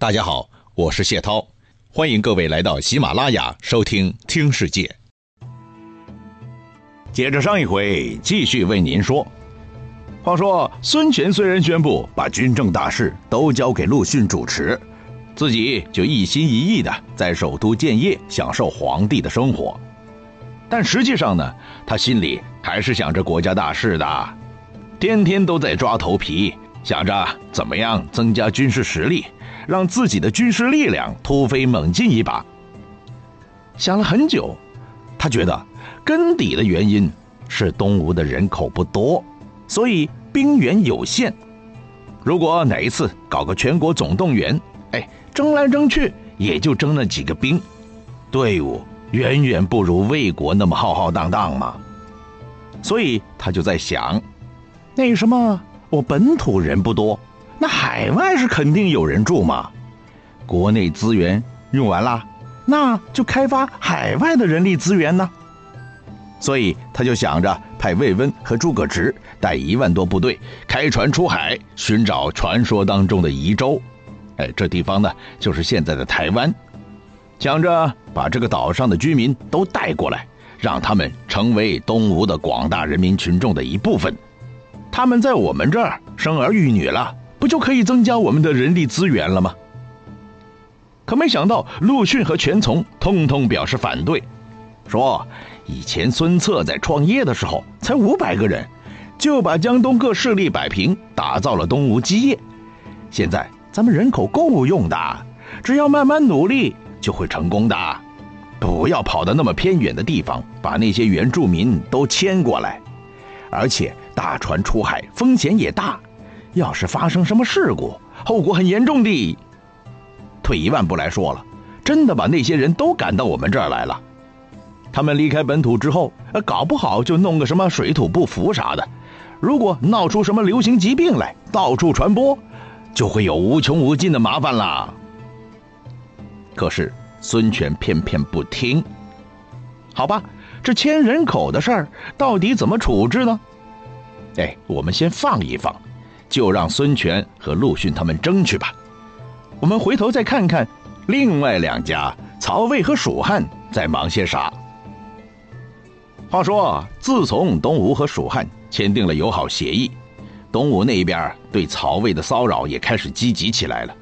大家好，我是谢涛，欢迎各位来到喜马拉雅收听《听世界》。接着上一回，继续为您说。话说，孙权虽然宣布把军政大事都交给陆逊主持，自己就一心一意的在首都建业，享受皇帝的生活，但实际上呢，他心里还是想着国家大事的，天天都在抓头皮，想着怎么样增加军事实力。让自己的军事力量突飞猛进一把。想了很久，他觉得根底的原因是东吴的人口不多，所以兵源有限。如果哪一次搞个全国总动员，哎，争来争去也就争那几个兵，队伍远远不如魏国那么浩浩荡荡嘛。所以他就在想，那什么，我本土人不多。那海外是肯定有人住嘛，国内资源用完了，那就开发海外的人力资源呢。所以他就想着派魏温和诸葛直带一万多部队开船出海，寻找传说当中的夷州。哎，这地方呢就是现在的台湾，想着把这个岛上的居民都带过来，让他们成为东吴的广大人民群众的一部分。他们在我们这儿生儿育女了。不就可以增加我们的人力资源了吗？可没想到陆逊和全从通通表示反对，说以前孙策在创业的时候才五百个人，就把江东各势力摆平，打造了东吴基业。现在咱们人口够用的，只要慢慢努力就会成功的。不要跑到那么偏远的地方，把那些原住民都迁过来，而且大船出海风险也大。要是发生什么事故，后果很严重的。退一万步来说了，真的把那些人都赶到我们这儿来了，他们离开本土之后，呃搞不好就弄个什么水土不服啥的。如果闹出什么流行疾病来，到处传播，就会有无穷无尽的麻烦啦。可是孙权偏偏不听。好吧，这迁人口的事儿到底怎么处置呢？哎，我们先放一放。就让孙权和陆逊他们争去吧。我们回头再看看，另外两家曹魏和蜀汉在忙些啥。话说，自从东吴和蜀汉签订了友好协议，东吴那一边对曹魏的骚扰也开始积极起来了。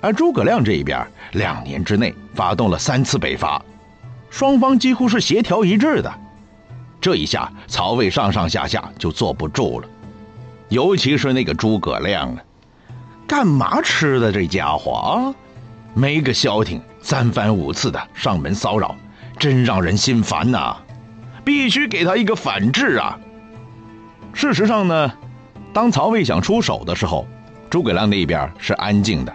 而诸葛亮这一边，两年之内发动了三次北伐，双方几乎是协调一致的。这一下，曹魏上上下下就坐不住了。尤其是那个诸葛亮啊，干嘛吃的这家伙啊？没个消停，三番五次的上门骚扰，真让人心烦呐！必须给他一个反制啊！事实上呢，当曹魏想出手的时候，诸葛亮那边是安静的，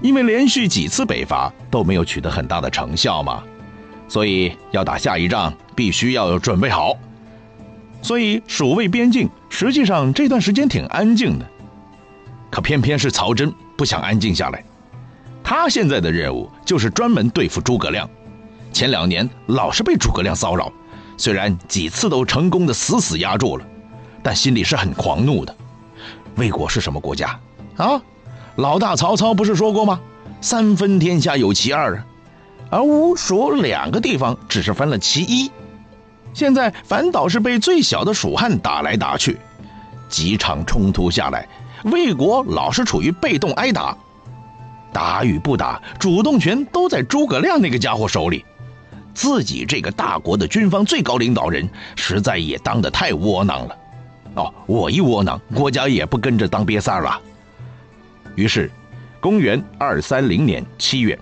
因为连续几次北伐都没有取得很大的成效嘛，所以要打下一仗，必须要有准备好。所以蜀魏边境实际上这段时间挺安静的，可偏偏是曹真不想安静下来，他现在的任务就是专门对付诸葛亮。前两年老是被诸葛亮骚扰，虽然几次都成功的死死压住了，但心里是很狂怒的。魏国是什么国家啊？老大曹操不是说过吗？三分天下有其二啊，而吴蜀两个地方只是分了其一。现在反倒是被最小的蜀汉打来打去，几场冲突下来，魏国老是处于被动挨打，打与不打，主动权都在诸葛亮那个家伙手里。自己这个大国的军方最高领导人，实在也当得太窝囊了。哦，我一窝囊，国家也不跟着当瘪三了。于是，公元二三零年七月，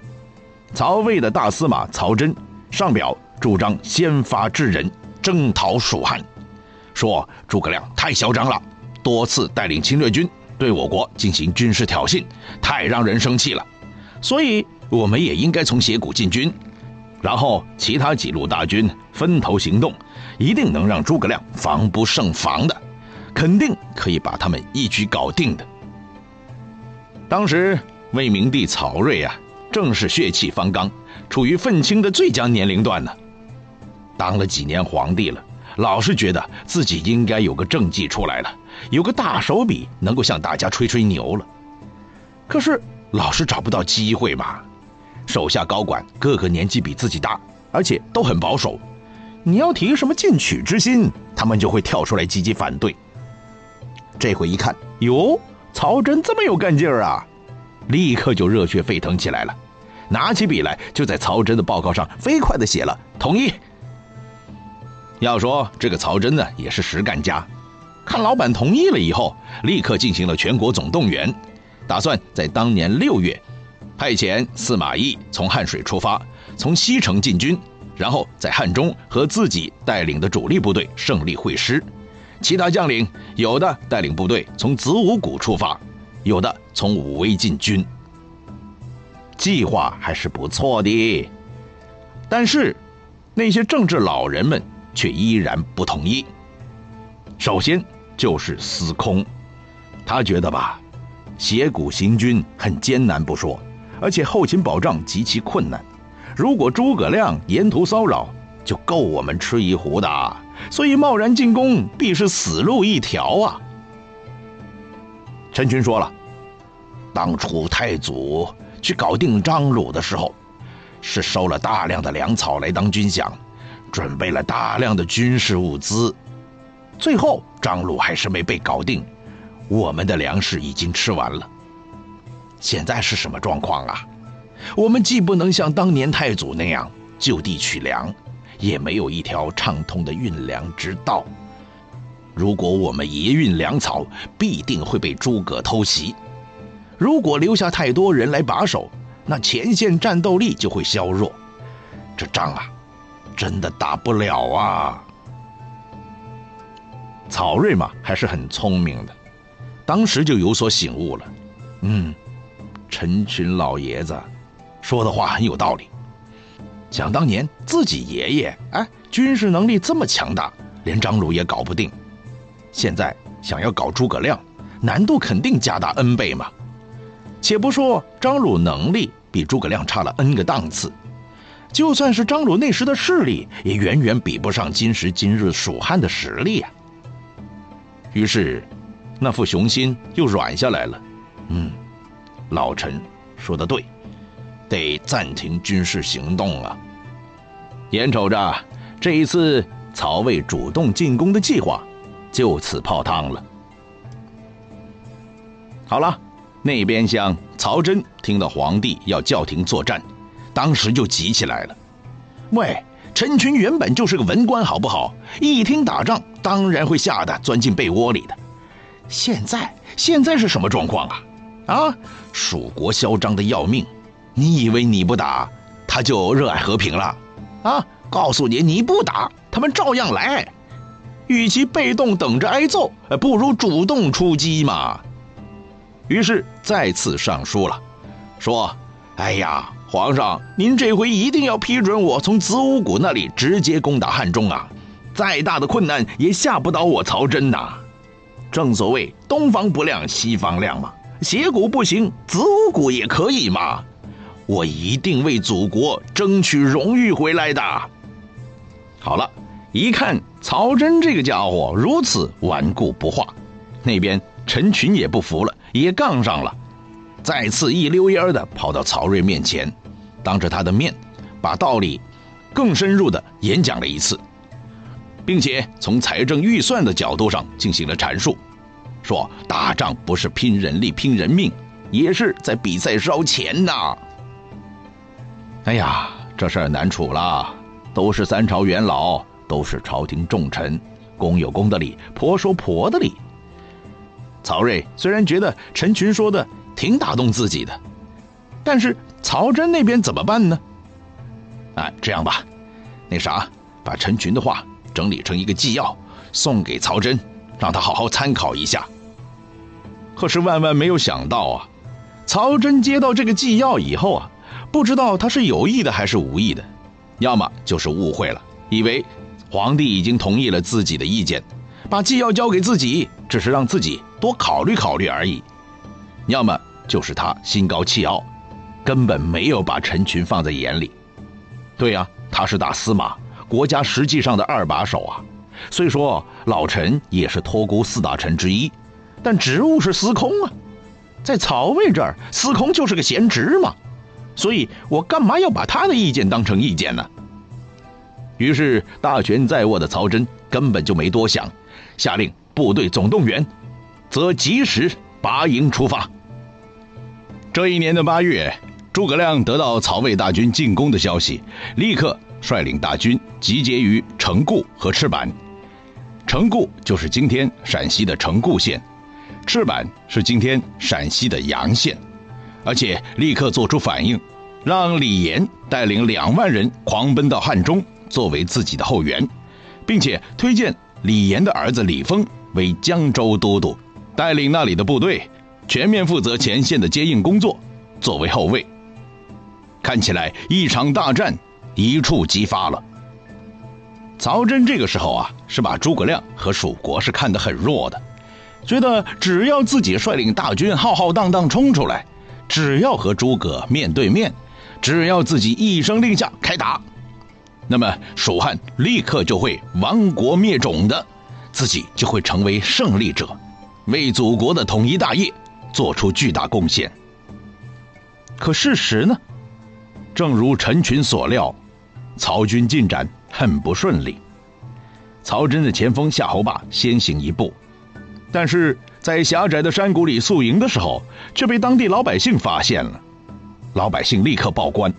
曹魏的大司马曹真上表。主张先发制人，征讨蜀汉，说诸葛亮太嚣张了，多次带领侵略军对我国进行军事挑衅，太让人生气了。所以我们也应该从斜谷进军，然后其他几路大军分头行动，一定能让诸葛亮防不胜防的，肯定可以把他们一举搞定的。当时魏明帝曹睿啊，正是血气方刚，处于愤青的最佳年龄段呢。当了几年皇帝了，老是觉得自己应该有个政绩出来了，有个大手笔能够向大家吹吹牛了。可是老是找不到机会嘛。手下高管个个年纪比自己大，而且都很保守。你要提什么进取之心，他们就会跳出来积极反对。这回一看，哟，曹真这么有干劲儿啊，立刻就热血沸腾起来了，拿起笔来就在曹真的报告上飞快的写了同意。要说这个曹真呢，也是实干家，看老板同意了以后，立刻进行了全国总动员，打算在当年六月，派遣司马懿从汉水出发，从西城进军，然后在汉中和自己带领的主力部队胜利会师，其他将领有的带领部队从子午谷出发，有的从武威进军，计划还是不错的，但是那些政治老人们。却依然不同意。首先就是司空，他觉得吧，斜谷行军很艰难不说，而且后勤保障极其困难。如果诸葛亮沿途骚扰，就够我们吃一壶的。所以贸然进攻，必是死路一条啊！陈群说了，当初太祖去搞定张鲁的时候，是收了大量的粮草来当军饷。准备了大量的军事物资，最后张鲁还是没被搞定，我们的粮食已经吃完了。现在是什么状况啊？我们既不能像当年太祖那样就地取粮，也没有一条畅通的运粮之道。如果我们一运粮草，必定会被诸葛偷袭。如果留下太多人来把守，那前线战斗力就会削弱。这仗啊！真的打不了啊！曹睿嘛，还是很聪明的，当时就有所醒悟了。嗯，陈群老爷子说的话很有道理。想当年自己爷爷哎，军事能力这么强大，连张鲁也搞不定。现在想要搞诸葛亮，难度肯定加大 n 倍嘛。且不说张鲁能力比诸葛亮差了 n 个档次。就算是张鲁那时的势力，也远远比不上今时今日蜀汉的实力啊。于是，那副雄心又软下来了。嗯，老陈说的对，得暂停军事行动啊。眼瞅着这一次曹魏主动进攻的计划就此泡汤了。好了，那边厢曹真听到皇帝要叫停作战。当时就急起来了，喂，陈群原本就是个文官，好不好？一听打仗，当然会吓得钻进被窝里的。现在，现在是什么状况啊？啊，蜀国嚣张的要命，你以为你不打，他就热爱和平了？啊，告诉你，你不打，他们照样来。与其被动等着挨揍，不如主动出击嘛。于是再次上书了，说：“哎呀。”皇上，您这回一定要批准我从子午谷那里直接攻打汉中啊！再大的困难也吓不倒我曹真呐！正所谓东方不亮西方亮嘛，斜谷不行，子午谷也可以嘛！我一定为祖国争取荣誉回来的。好了，一看曹真这个家伙如此顽固不化，那边陈群也不服了，也杠上了。再次一溜烟的跑到曹睿面前，当着他的面，把道理更深入的演讲了一次，并且从财政预算的角度上进行了阐述，说打仗不是拼人力、拼人命，也是在比赛烧钱呐。哎呀，这事儿难处了，都是三朝元老，都是朝廷重臣，公有公的理，婆说婆的理。曹睿虽然觉得陈群说的。挺打动自己的，但是曹真那边怎么办呢？哎，这样吧，那啥，把陈群的话整理成一个纪要，送给曹真，让他好好参考一下。可是万万没有想到啊，曹真接到这个纪要以后啊，不知道他是有意的还是无意的，要么就是误会了，以为皇帝已经同意了自己的意见，把纪要交给自己，只是让自己多考虑考虑而已，要么。就是他心高气傲，根本没有把陈群放在眼里。对呀，他是大司马，国家实际上的二把手啊。虽说老陈也是托孤四大臣之一，但职务是司空啊。在曹魏这儿，司空就是个闲职嘛，所以我干嘛要把他的意见当成意见呢？于是大权在握的曹真根本就没多想，下令部队总动员，则及时拔营出发。这一年的八月，诸葛亮得到曹魏大军进攻的消息，立刻率领大军集结于城固和赤坂。城固就是今天陕西的城固县。赤坂是今天陕西的洋县，而且立刻做出反应，让李严带领两万人狂奔到汉中，作为自己的后援，并且推荐李严的儿子李丰为江州都督，带领那里的部队，全面负责前线的接应工作，作为后卫。看起来一场大战一触即发了。曹真这个时候啊，是把诸葛亮和蜀国是看得很弱的。觉得只要自己率领大军浩浩荡荡冲出来，只要和诸葛面对面，只要自己一声令下开打，那么蜀汉立刻就会亡国灭种的，自己就会成为胜利者，为祖国的统一大业做出巨大贡献。可事实呢？正如陈群所料，曹军进展很不顺利。曹真的前锋夏侯霸先行一步。但是在狭窄的山谷里宿营的时候，却被当地老百姓发现了。老百姓立刻报官，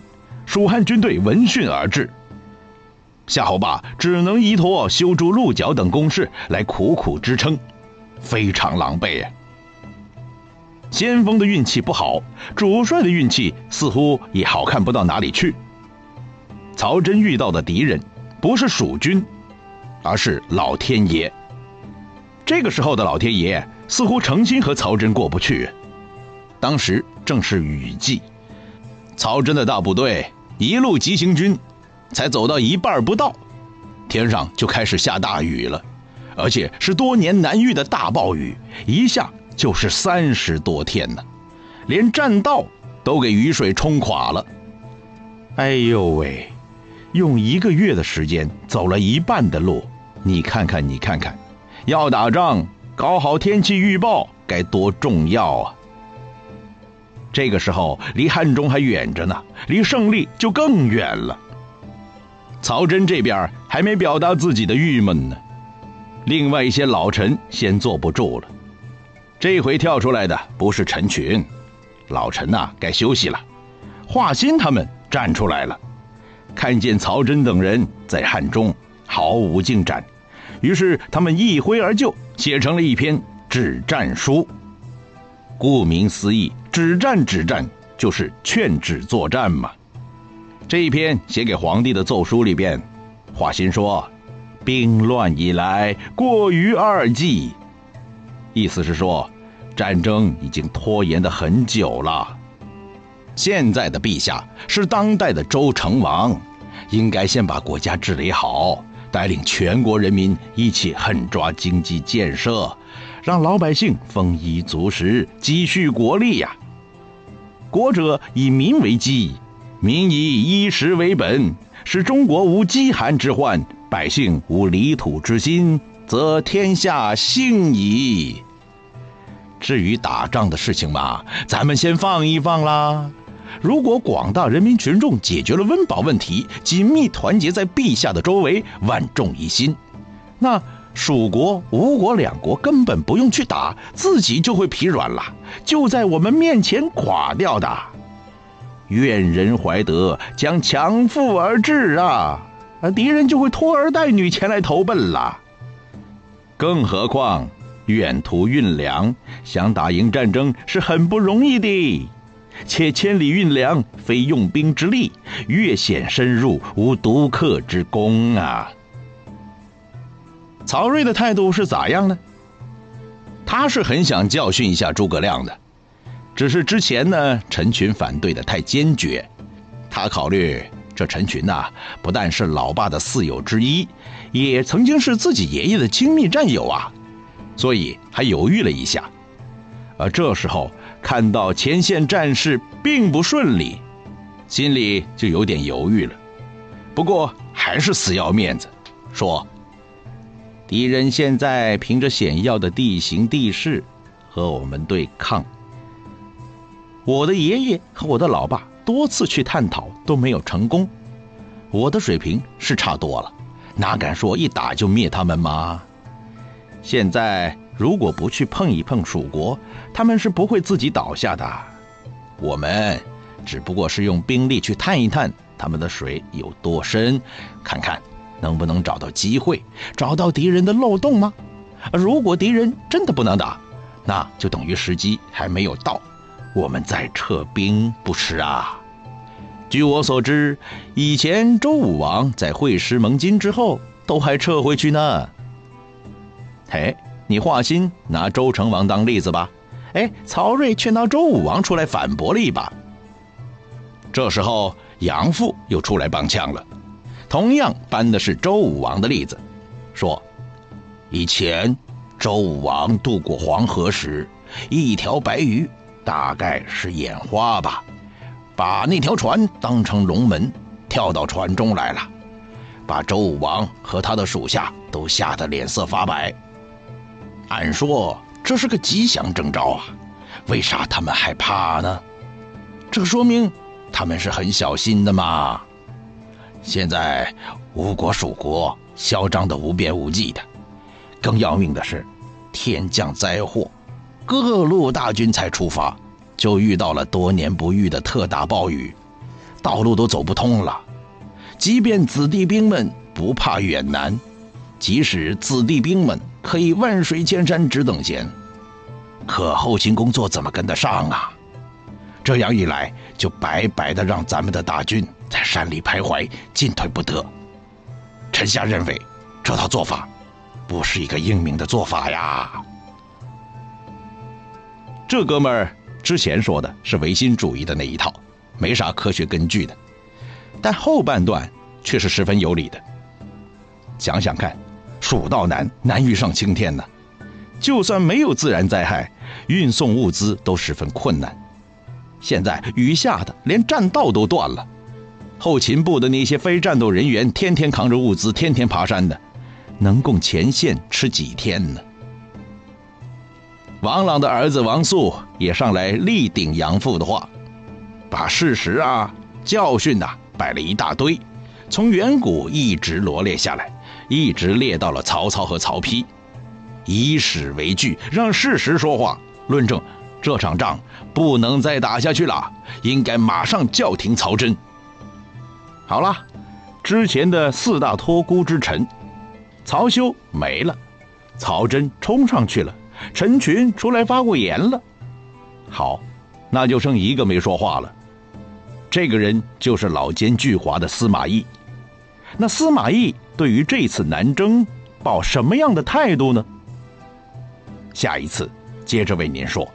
蜀汉军队闻讯而至。夏侯霸只能依托修筑鹿角等工事来苦苦支撑，非常狼狈啊。先锋的运气不好，主帅的运气似乎也好看不到哪里去。曹真遇到的敌人不是蜀军，而是老天爷。这个时候的老天爷似乎诚心和曹真过不去。当时正是雨季，曹真的大部队一路急行军，才走到一半不到，天上就开始下大雨了，而且是多年难遇的大暴雨，一下就是三十多天呢，连栈道都给雨水冲垮了。哎呦喂，用一个月的时间走了一半的路，你看看，你看看。要打仗，搞好天气预报该多重要啊！这个时候离汉中还远着呢，离胜利就更远了。曹真这边还没表达自己的郁闷呢，另外一些老臣先坐不住了。这回跳出来的不是陈群，老陈呐该休息了。华歆他们站出来了，看见曹真等人在汉中毫无进展。于是他们一挥而就，写成了一篇止战书。顾名思义，止战止战就是劝止作战嘛。这一篇写给皇帝的奏书里边，华歆说：“兵乱以来，过于二季。”意思是说，战争已经拖延的很久了。现在的陛下是当代的周成王，应该先把国家治理好。带领全国人民一起狠抓经济建设，让老百姓丰衣足食，积蓄国力呀！国者以民为基，民以衣食为本，使中国无饥寒之患，百姓无离土之心，则天下兴矣。至于打仗的事情嘛，咱们先放一放啦。如果广大人民群众解决了温饱问题，紧密团结在陛下的周围，万众一心，那蜀国、吴国两国根本不用去打，自己就会疲软了，就在我们面前垮掉的。愿人怀德，将强富而治！啊，敌人就会拖儿带女前来投奔了。更何况远途运粮，想打赢战争是很不容易的。且千里运粮，非用兵之力；越险深入，无独克之功啊！曹睿的态度是咋样呢？他是很想教训一下诸葛亮的，只是之前呢，陈群反对的太坚决。他考虑这陈群呐，不但是老爸的四友之一，也曾经是自己爷爷的亲密战友啊，所以还犹豫了一下。而这时候。看到前线战事并不顺利，心里就有点犹豫了。不过还是死要面子，说：“敌人现在凭着险要的地形地势和我们对抗，我的爷爷和我的老爸多次去探讨都没有成功，我的水平是差多了，哪敢说一打就灭他们吗？现在如果不去碰一碰蜀国，他们是不会自己倒下的。我们只不过是用兵力去探一探他们的水有多深，看看能不能找到机会，找到敌人的漏洞吗？如果敌人真的不能打，那就等于时机还没有到。我们再撤兵不迟啊！据我所知，以前周武王在会师盟津之后，都还撤回去呢。嘿，你华歆拿周成王当例子吧。哎，曹睿却拿周武王出来反驳了一把。这时候杨阜又出来帮腔了，同样搬的是周武王的例子，说：以前周武王渡过黄河时，一条白鱼。大概是眼花吧，把那条船当成龙门，跳到船中来了，把周武王和他的属下都吓得脸色发白。按说这是个吉祥征兆啊，为啥他们害怕呢？这说明他们是很小心的嘛。现在吴国、蜀国嚣张的无边无际的，更要命的是，天降灾祸。各路大军才出发，就遇到了多年不遇的特大暴雨，道路都走不通了。即便子弟兵们不怕远难，即使子弟兵们可以万水千山只等闲，可后勤工作怎么跟得上啊？这样一来，就白白的让咱们的大军在山里徘徊，进退不得。臣下认为，这套做法不是一个英明的做法呀。这哥们儿之前说的是唯心主义的那一套，没啥科学根据的，但后半段却是十分有理的。想想看，蜀道难，难于上青天呢。就算没有自然灾害，运送物资都十分困难。现在雨下的连栈道都断了，后勤部的那些非战斗人员天天扛着物资，天天爬山的，能供前线吃几天呢？王朗的儿子王肃也上来力顶杨阜的话，把事实啊、教训呐摆了一大堆，从远古一直罗列下来，一直列到了曹操和曹丕，以史为据，让事实说话，论证这场仗不能再打下去了，应该马上叫停曹真。好了，之前的四大托孤之臣，曹休没了，曹真冲上去了。陈群出来发过言了，好，那就剩一个没说话了。这个人就是老奸巨猾的司马懿。那司马懿对于这次南征抱什么样的态度呢？下一次接着为您说。